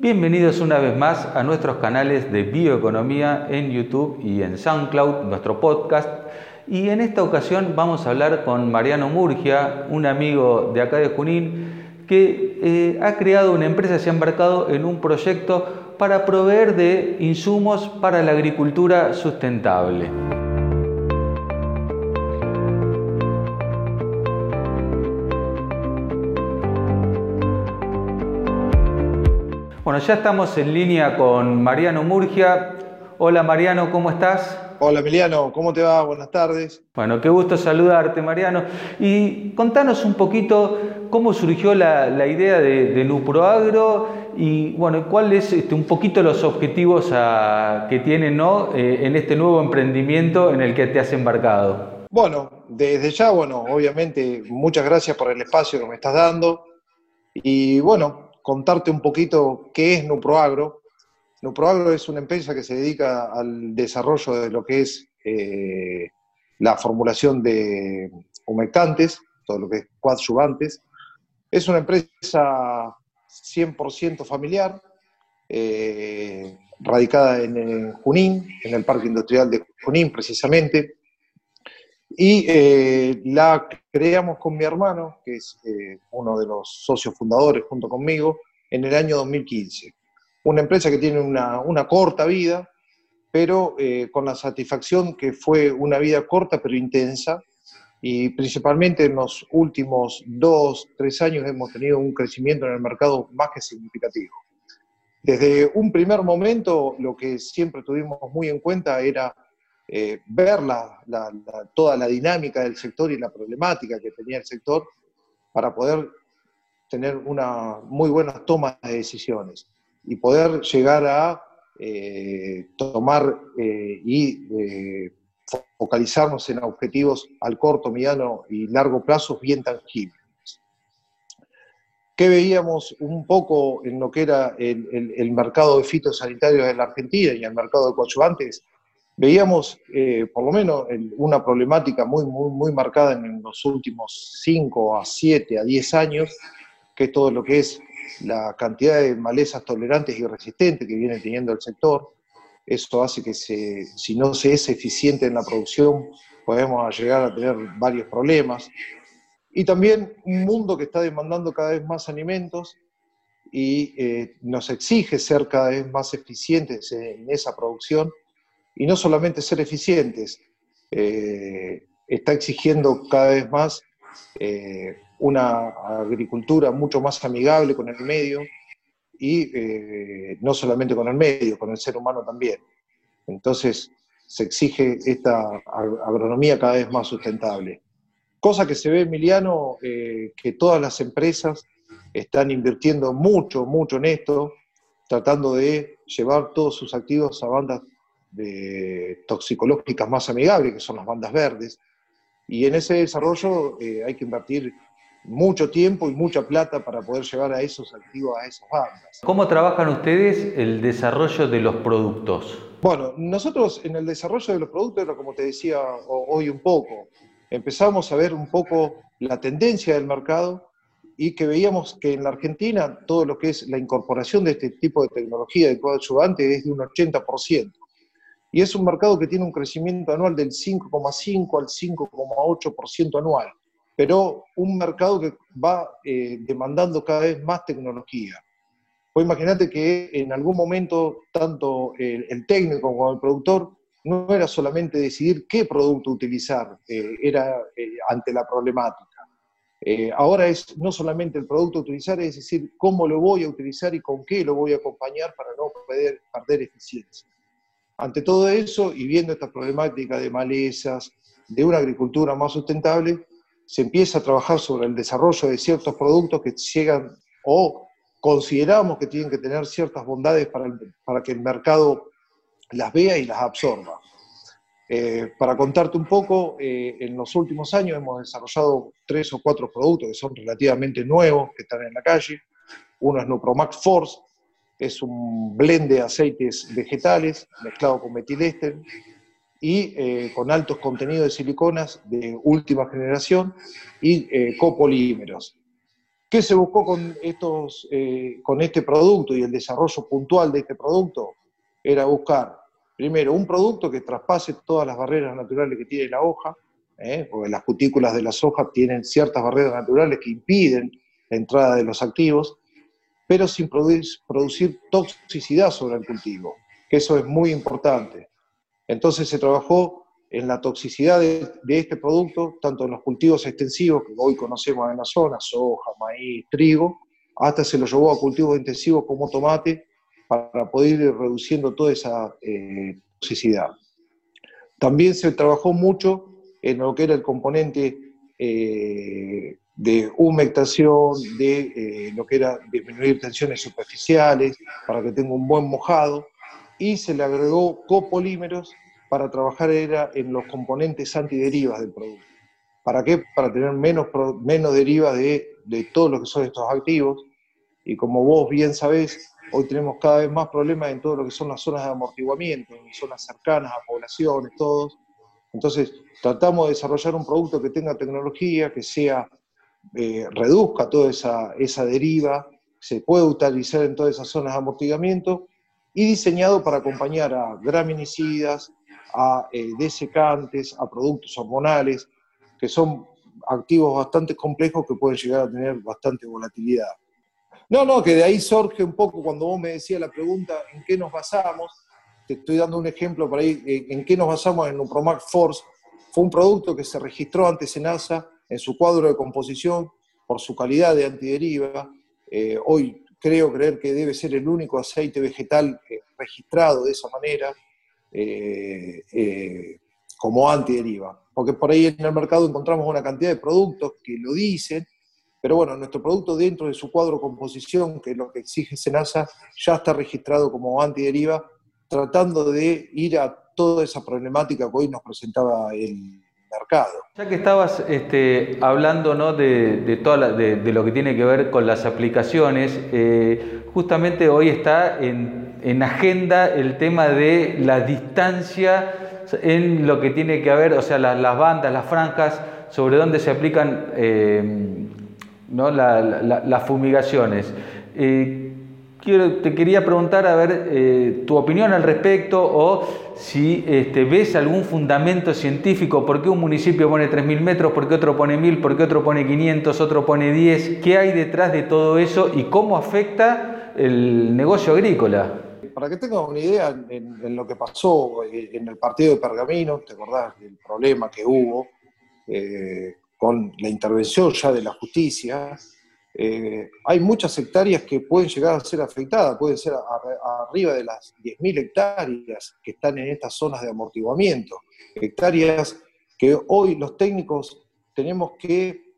Bienvenidos una vez más a nuestros canales de bioeconomía en YouTube y en SoundCloud, nuestro podcast. Y en esta ocasión vamos a hablar con Mariano Murgia, un amigo de acá de Junín, que eh, ha creado una empresa, se ha embarcado en un proyecto para proveer de insumos para la agricultura sustentable. Bueno, ya estamos en línea con Mariano Murgia. Hola Mariano, ¿cómo estás? Hola Emiliano, ¿cómo te va? Buenas tardes. Bueno, qué gusto saludarte Mariano. Y contanos un poquito cómo surgió la, idea de, Nuproagro y bueno, cuáles este, un poquito los objetivos que tienen ¿no? Eh, en este nuevo emprendimiento en el que te has embarcado. Bueno, desde ya, bueno, obviamente muchas gracias por el espacio que me estás dando. Y bueno, contarte un poquito qué es Nuproagro. Nuproagro es una empresa que se dedica al desarrollo de lo que es eh, la formulación de humectantes, todo lo que es coadyuvantes. Es una empresa 100% familiar, eh, radicada en, Junín, en el Parque Industrial de Junín precisamente, y eh, la creamos con mi hermano, que es eh, uno de los socios fundadores junto conmigo, en el año 2015. Una empresa que tiene una, corta vida, pero eh, con la satisfacción que fue una vida corta pero intensa, y principalmente en los últimos dos, tres años hemos tenido un crecimiento en el mercado más que significativo. Desde un primer momento, lo que siempre tuvimos muy en cuenta era eh, ver toda la dinámica del sector y la problemática que tenía el sector para poder tener una muy buenas tomas de decisiones y poder llegar a eh, tomar eh, y focalizarnos en objetivos al corto, mediano y largo plazo bien tangibles. ¿Qué veíamos un poco en lo que era el, el mercado de fitosanitarios en la Argentina y el mercado de coadyuvantes? veíamos eh, por lo menos una problemática muy, muy, muy marcada en los últimos 5 a 7 a 10 años, que es todo lo que es la cantidad de malezas tolerantes y resistentes que viene teniendo el sector. Eso hace que si no se es eficiente en la producción, podemos llegar a tener varios problemas. Y también un mundo que está demandando cada vez más alimentos y eh, nos exige ser cada vez más eficientes en esa producción y no solamente ser eficientes, eh, está exigiendo cada vez más eh, una agricultura mucho más amigable con el medio y eh, no solamente con el medio, con el ser humano también. Entonces se exige esta agronomía cada vez más sustentable. Cosa que se ve, Emiliano, que todas las empresas están invirtiendo mucho, mucho en esto, tratando de llevar todos sus activos a bandas toxicológicas más amigables, que son las bandas verdes. Y en ese desarrollo eh, hay que invertir mucho tiempo y mucha plata para poder llevar a esos activos a esas bandas. ¿Cómo trabajan ustedes el desarrollo de los productos? Bueno, nosotros en el desarrollo de los productos, como te decía hoy un poco, empezamos a ver un poco la tendencia del mercado y que veíamos que en la Argentina todo lo que es la incorporación de este tipo de tecnología de coadyuvante es de un 80% y es un mercado que tiene un crecimiento anual del 5,5 al 5,8% anual, pero un mercado que va eh, demandando cada vez más tecnología. Pues imagínate que en algún momento tanto el, técnico como el productor no era solamente decidir qué producto utilizar, eh, era eh, ante la problemática. ahora es no solamente el producto utilizar, es decir, cómo lo voy a utilizar y con qué lo voy a acompañar para no perder eficiencia. Ante todo eso, y viendo esta problemática de malezas, de una agricultura más sustentable, se empieza a trabajar sobre el desarrollo de ciertos productos que llegan o consideramos que tienen que tener ciertas bondades para, que el mercado las vea y las absorba. Eh, para contarte un poco, eh, en los últimos años hemos desarrollado tres o cuatro productos que son relativamente nuevos, que están en la calle. Uno es Nupromax Force, es un blend de aceites vegetales mezclado con metiléster y eh, con altos contenidos de siliconas de última generación y eh, copolímeros. ¿Qué se buscó con, estos, eh, con este producto y el desarrollo puntual de este producto? Era buscar, primero, un producto que traspase todas las barreras naturales que tiene la hoja, ¿eh? porque las cutículas de las hojas tienen ciertas barreras naturales que impiden la entrada de los activos, pero sin producir toxicidad sobre el cultivo, que eso es muy importante. Entonces se trabajó en la toxicidad de, este producto, tanto en los cultivos extensivos que hoy conocemos en la zona, soja, maíz, trigo, hasta se lo llevó a cultivos intensivos como tomate para poder ir reduciendo toda esa eh, toxicidad. También se trabajó mucho en lo que era el componente eh, de humectación, de eh, lo que era disminuir tensiones superficiales para que tenga un buen mojado, y se le agregó copolímeros para trabajar era en los componentes antiderivas del producto. ¿Para qué? Para tener menos, menos derivas de, de todo lo que son estos activos. Y como vos bien sabés, hoy tenemos cada vez más problemas en todo lo que son las zonas de amortiguamiento, en zonas cercanas a poblaciones, todos. Entonces, tratamos de desarrollar un producto que tenga tecnología, que sea, eh, reduzca toda esa, esa deriva, se puede utilizar en todas esas zonas de amortiguamiento y diseñado para acompañar a graminicidas, a eh, desecantes, a productos hormonales, que son activos bastante complejos que pueden llegar a tener bastante volatilidad. No, no, que de ahí surge un poco cuando vos me decías la pregunta en qué nos basamos, te estoy dando un ejemplo por ahí, eh, en qué nos basamos en Upromac Force, fue un producto que se registró antes en ASA en su cuadro de composición por su calidad de antideriva. Eh, hoy creo creer que debe ser el único aceite vegetal registrado de esa manera. Eh, eh, como antideriva. Porque por ahí en el mercado encontramos una cantidad de productos que lo dicen, pero bueno, nuestro producto dentro de su cuadro composición, que es lo que exige Senasa, ya está registrado como antideriva, tratando de ir a toda esa problemática que hoy nos presentaba el Ya que estabas este, hablando ¿no? de, de, lo que tiene que ver con las aplicaciones, eh, justamente hoy está en en agenda el tema de la distancia en lo que tiene que haber, o sea, las, bandas, las franjas, sobre dónde se aplican eh, ¿no? las fumigaciones. Eh, quiero, te quería preguntar, a ver, eh, tu opinión al respecto o si este, ves algún fundamento científico, por qué un municipio pone 3.000 metros, por qué otro pone 1.000, por qué otro pone 500, otro pone 10, qué hay detrás de todo eso y cómo afecta el negocio agrícola para que tengas una idea en, lo que pasó eh, en el partido de Pergamino, ¿te acordás del problema que hubo eh, con la intervención ya de la justicia? Eh, hay muchas hectáreas que pueden llegar a ser afectadas, pueden ser arriba de las 10.000 hectáreas que están en estas zonas de amortiguamiento, hectáreas que hoy los técnicos tenemos que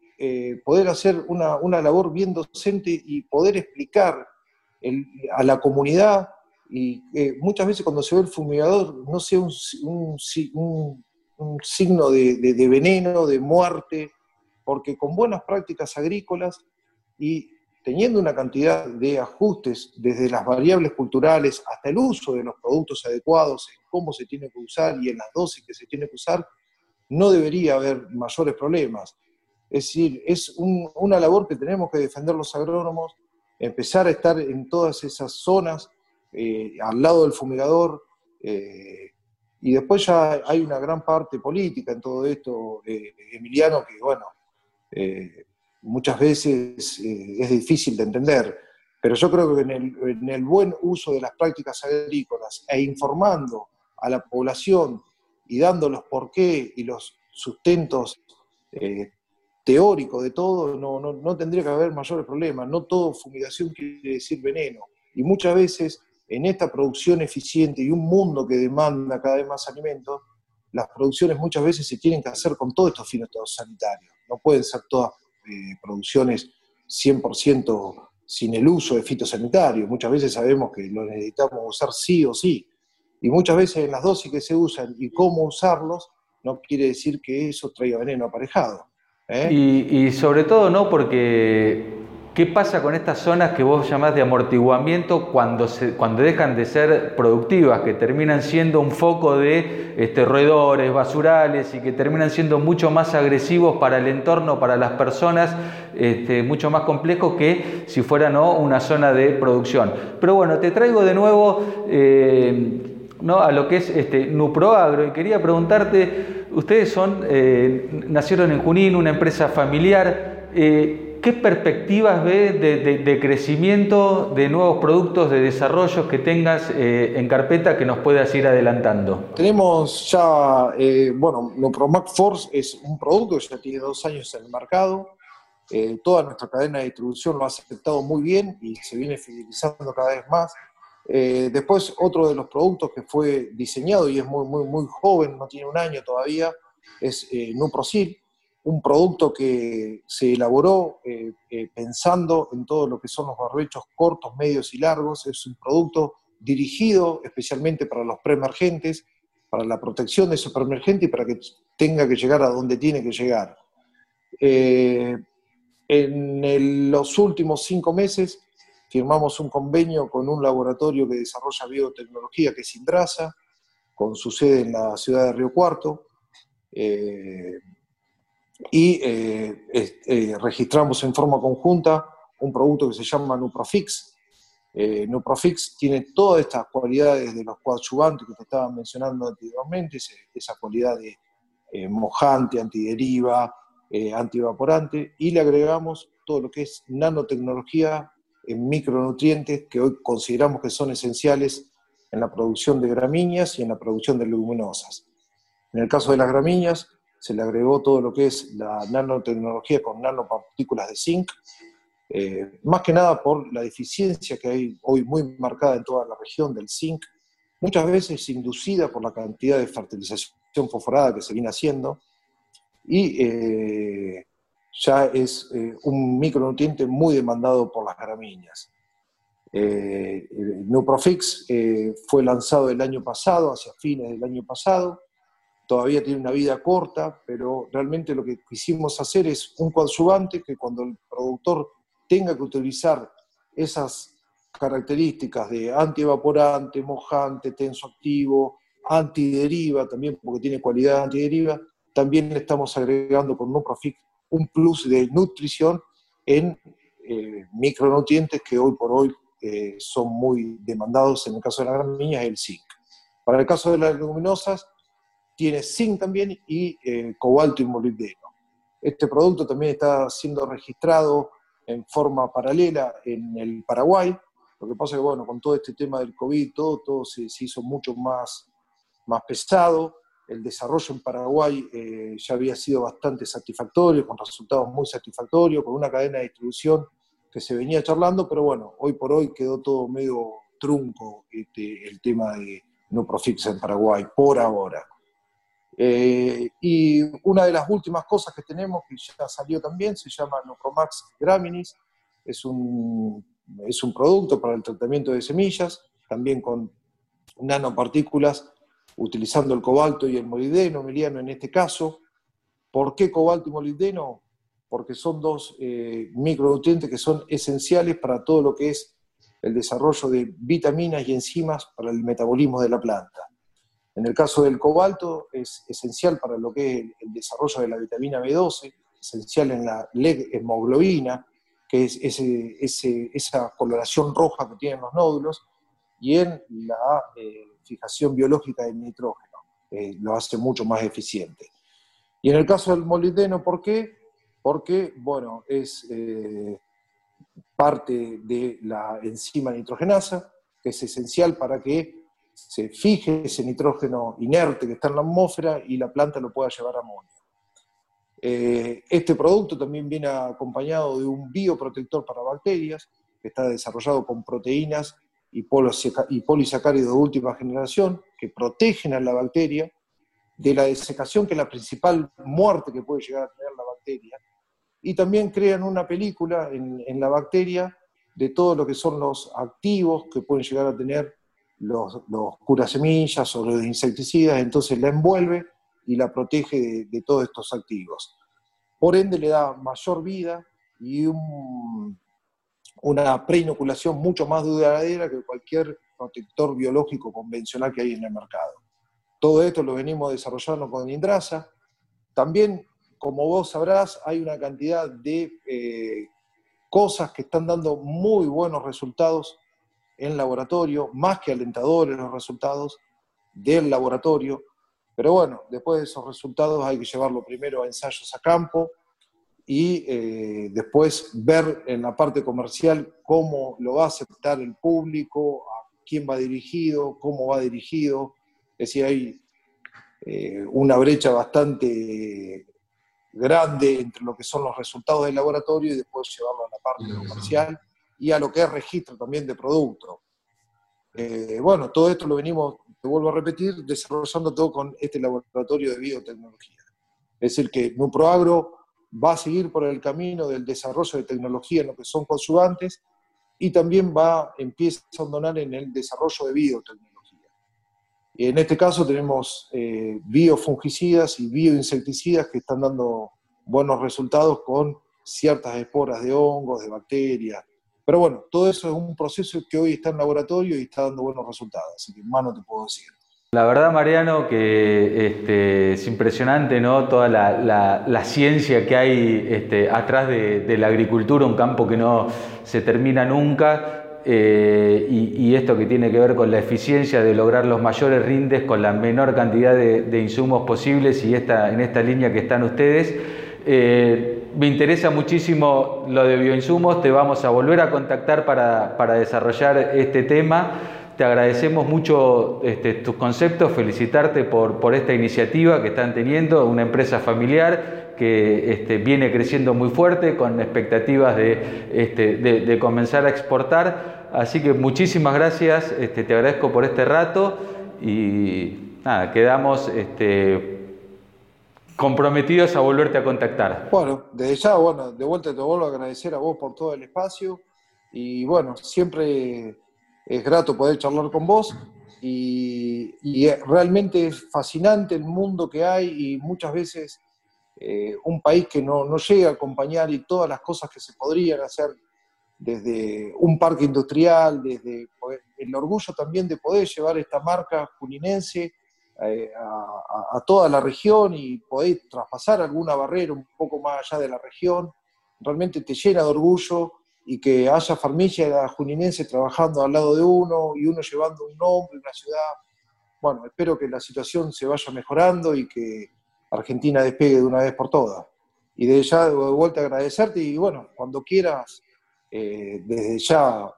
poder hacer una, una, labor bien docente y poder explicar a la comunidad y eh, muchas veces cuando se ve el fumigador no sea un, signo de, veneno, de muerte, porque con buenas prácticas agrícolas y teniendo una cantidad de ajustes desde las variables culturales hasta el uso de los productos adecuados, en cómo se tiene que usar y en las dosis que se tiene que usar, no debería haber mayores problemas. Es decir, es una labor que tenemos que defender los agrónomos, empezar a estar en todas esas zonas eh, al lado del fumigador, eh, y después ya hay una gran parte política en todo esto, eh, Emiliano, que bueno, muchas veces es difícil de entender, pero yo creo que en el, en el, buen uso de las prácticas agrícolas e informando a la población y dando los porqué y los sustentos teóricos de todo, no, no, no tendría que haber mayores problemas. No todo fumigación quiere decir veneno. Y muchas veces en esta producción eficiente y un mundo que demanda cada vez más alimentos, las producciones muchas veces se tienen que hacer con todos estos fines sanitarios. No pueden ser todas producciones 100% sin el uso de fitosanitarios. Muchas veces sabemos que lo necesitamos usar sí o sí. Y muchas veces en las dosis que se usan y cómo usarlos, no quiere decir que eso traiga veneno aparejado. ¿eh? Y sobre todo no porque ¿Qué pasa con estas zonas que vos llamás de amortiguamiento cuando, cuando dejan de ser productivas, que terminan siendo un foco de este, roedores, basurales y que terminan siendo mucho más agresivos para el entorno, para las personas este, mucho más complejo que si fuera una zona de producción. Pero bueno, te traigo de nuevo eh, ¿no? a lo que es este, Nuproagro y quería preguntarte, ustedes son, eh, nacieron en Junín, una empresa familiar. Eh, ¿Qué perspectivas ves de, crecimiento, de nuevos productos, de desarrollos que tengas eh, en carpeta que nos puedas ir adelantando? Tenemos ya, eh, bueno, Nupromac Force es un producto que ya tiene dos años en el mercado. Eh, toda nuestra cadena de distribución lo ha aceptado muy bien y se viene fidelizando cada vez más. después, otro de los productos que fue diseñado y es muy, muy, muy joven, no tiene un año todavía, es Nuprosil un producto que se elaboró eh, eh, pensando en todo lo que son los barbechos cortos, medios y largos. Es un producto dirigido especialmente para los preemergentes, para la protección de esos preemergentes y para que tenga que llegar a donde tiene que llegar. Eh, en los últimos cinco meses firmamos un convenio con un laboratorio que desarrolla biotecnología, que es Indrasa, con su sede en la ciudad de Río Cuarto y eh, eh, registramos en forma conjunta un producto que se llama Nuprofix. Eh, Nuprofix tiene todas estas cualidades de los coadyuvantes que te estaba mencionando anteriormente, esa cualidad de mojante, antideriva, antievaporante, y le agregamos todo lo que es nanotecnología en micronutrientes que hoy consideramos que son esenciales en la producción de gramíneas y en la producción de leguminosas. En el caso de las gramíneas, se le agregó todo lo que es la nanotecnología con nanopartículas de zinc, eh, más que nada por la deficiencia que hay hoy muy marcada en toda la región del zinc, muchas veces inducida por la cantidad de fertilización fosforada que se viene haciendo, y eh, ya es eh, un micronutriente muy demandado por las gramíneas. Nuprofix fue lanzado el año pasado, hacia fines del año pasado, todavía tiene una vida corta, pero realmente lo que quisimos hacer es un coadyuvante que cuando el productor tenga que utilizar esas características de antievaporante, mojante, tenso activo, antideriva, también porque tiene cualidad antideriva, también estamos agregando con Nuprofic un plus de nutrición en eh, micronutrientes que hoy por hoy eh, son muy demandados en el caso de las gramíneas, el zinc. Para el caso de las leguminosas, tiene zinc también y eh, cobalto y molibdeno. Este producto también está siendo registrado en forma paralela en el Paraguay. Lo que pasa es que, bueno, con todo este tema del COVID, todo, todo se, hizo mucho más, más pesado. El desarrollo en Paraguay eh, ya había sido bastante satisfactorio, con resultados muy satisfactorios, con una cadena de distribución que se venía charlando, pero bueno, hoy por hoy quedó todo medio trunco este, el tema de no profits en Paraguay, por ahora. Eh, y una de las últimas cosas que tenemos, que ya salió también, se llama Nupromax Graminis, es un, es un producto para el tratamiento de semillas, también con nanopartículas, utilizando el cobalto y el molibdeno, Emiliano, en este caso. ¿Por qué cobalto y molibdeno? Porque son dos eh, micronutrientes que son esenciales para todo lo que es el desarrollo de vitaminas y enzimas para el metabolismo de la planta. En el caso del cobalto es esencial para lo que es el desarrollo de la vitamina B12, esencial en la hemoglobina, que es esa coloración roja que tienen los nódulos, y en la eh, fijación biológica del nitrógeno, lo hace mucho más eficiente. Y en el caso del molibdeno, ¿por qué? Porque, bueno, es eh, parte de la enzima nitrogenasa, que es esencial para que se fije ese nitrógeno inerte que está en la atmósfera y la planta lo pueda llevar a amonio. Eh, este producto también viene acompañado de un bioprotector para bacterias, que está desarrollado con proteínas y, polisacáridos de última generación, que protegen a la bacteria de la desecación, que es la principal muerte que puede llegar a tener la bacteria, y también crean una película en, en la bacteria de todo lo que son los activos que pueden llegar a tener los, los semillas o los insecticidas, entonces la envuelve y la protege de, todos estos activos. Por ende le da mayor vida y una preinoculación mucho más duradera que cualquier protector biológico convencional que hay en el mercado. Todo esto lo venimos desarrollando con Indrasa. También como vos sabrás, hay una cantidad de eh, cosas que están dando muy buenos resultados en laboratorio, más que alentadores los resultados del laboratorio. Pero bueno, después de esos resultados hay que llevarlo primero a ensayos a campo y eh, después ver en la parte comercial cómo lo va a aceptar el público, a quién va dirigido, cómo va dirigido. Es decir, hay eh, una brecha bastante grande entre lo que son los resultados del laboratorio y después llevarlo a la parte comercial y a lo que es registro también de producto. Eh, bueno, todo esto lo venimos, te vuelvo a repetir, desarrollando todo con este laboratorio de biotecnología. Es decir, que Nuproagro va a seguir por el camino del desarrollo de tecnología en lo que son consumantes y también va, empieza a donar en el desarrollo de biotecnología. En este caso tenemos eh, biofungicidas y bioinsecticidas que están dando buenos resultados con ciertas esporas de hongos, de bacterias, pero bueno, todo eso es un proceso que hoy está en laboratorio y está dando buenos resultados, así que más no te puedo decir. La verdad, Mariano, que este, es impresionante ¿no? toda la, ciencia que hay este, atrás de, la agricultura, un campo que no se termina nunca, eh, y, esto que tiene que ver con la eficiencia de lograr los mayores rindes con la menor cantidad de, insumos posibles y esta, en esta línea que están ustedes. Eh, me interesa muchísimo lo de bioinsumos, te vamos a volver a contactar para, desarrollar este tema. Te agradecemos mucho este, tus conceptos, felicitarte por, esta iniciativa que están teniendo, una empresa familiar que este, viene creciendo muy fuerte con expectativas este, de, comenzar a exportar. Así que muchísimas gracias, te agradezco por este rato y nada, quedamos comprometidos a volverte a contactar. Bueno, desde ya, bueno, de vuelta te vuelvo a agradecer a vos por todo el espacio y bueno, siempre es grato poder charlar con vos y, realmente es fascinante el mundo que hay y muchas veces eh, un país que no, no llega a acompañar y todas las cosas que se podrían hacer desde un parque industrial, desde el orgullo también de poder llevar esta marca juninense eh, a, toda la región y poder traspasar alguna barrera un poco más allá de la región, realmente te llena de orgullo y que haya familia juninense trabajando al lado de uno y uno llevando un nombre, una ciudad. Bueno, espero que la situación se vaya mejorando y que Argentina despegue de una vez por todas. Y desde ya de vuelta agradecerte y bueno, cuando quieras, eh, desde ya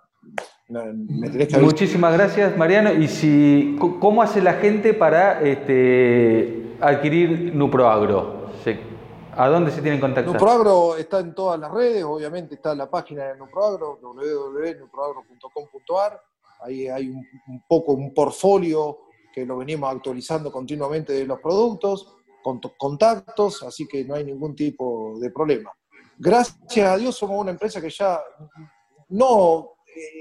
Muchísimas gracias, Mariano. ¿Y si, cómo hace la gente para este, adquirir Nuproagro? ¿A dónde se tienen contactar? Nuproagro está en todas las redes, obviamente está en la página de Nuproagro, www.nuproagro.com.ar. Ahí hay un, poco un portfolio que lo venimos actualizando continuamente de los productos, con contactos, así que no hay ningún tipo de problema. Gracias a Dios somos una empresa que ya no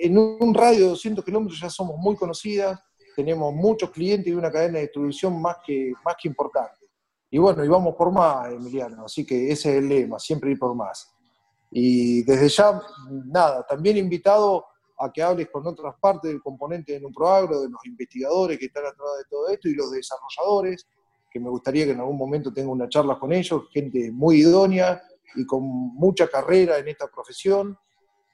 en un radio de 200 kilómetros ya somos muy conocidas, tenemos muchos clientes y una cadena de distribución más que, más que importante. Y bueno, y vamos por más, Emiliano, así que ese es el lema, siempre ir por más. Y desde ya, nada, también invitado a que hables con otras partes del componente de Nuproagro, de los investigadores que están atrás de todo esto y los desarrolladores, que me gustaría que en algún momento tenga una charla con ellos, gente muy idónea y con mucha carrera en esta profesión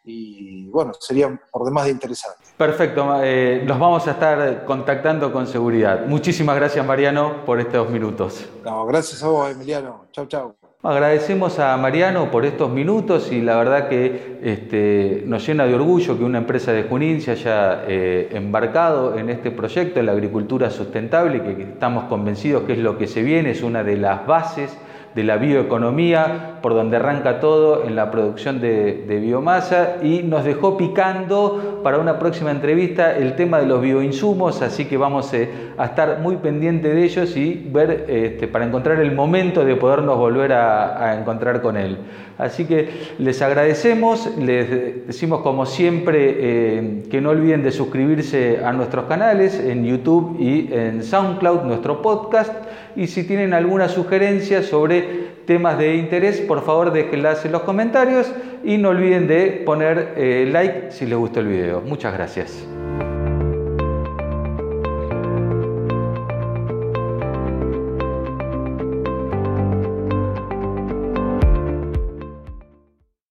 y bueno, sería por demás de interesante. Perfecto, eh, nos vamos a estar contactando con seguridad. Muchísimas gracias Mariano por estos minutos. No, gracias a vos Emiliano. Chau, chau. Agradecemos a Mariano por estos minutos y la verdad que este, nos llena de orgullo que una empresa de Junín se haya eh, embarcado en este proyecto, en la agricultura sustentable, que estamos convencidos que es lo que se viene, es una de las bases de la bioeconomía, por donde arranca todo en la producción de, biomasa y nos dejó picando para una próxima entrevista el tema de los bioinsumos, así que vamos eh, a estar muy pendientes de ellos y ver este, para encontrar el momento de podernos volver a, encontrar con él. Así que les agradecemos, les decimos como siempre eh, que no olviden de suscribirse a nuestros canales en YouTube y en SoundCloud, nuestro podcast y si tienen alguna sugerencia sobre temas de interés, por favor déjenlas en los comentarios y no olviden de poner eh, like si les gustó el video. Muchas gracias.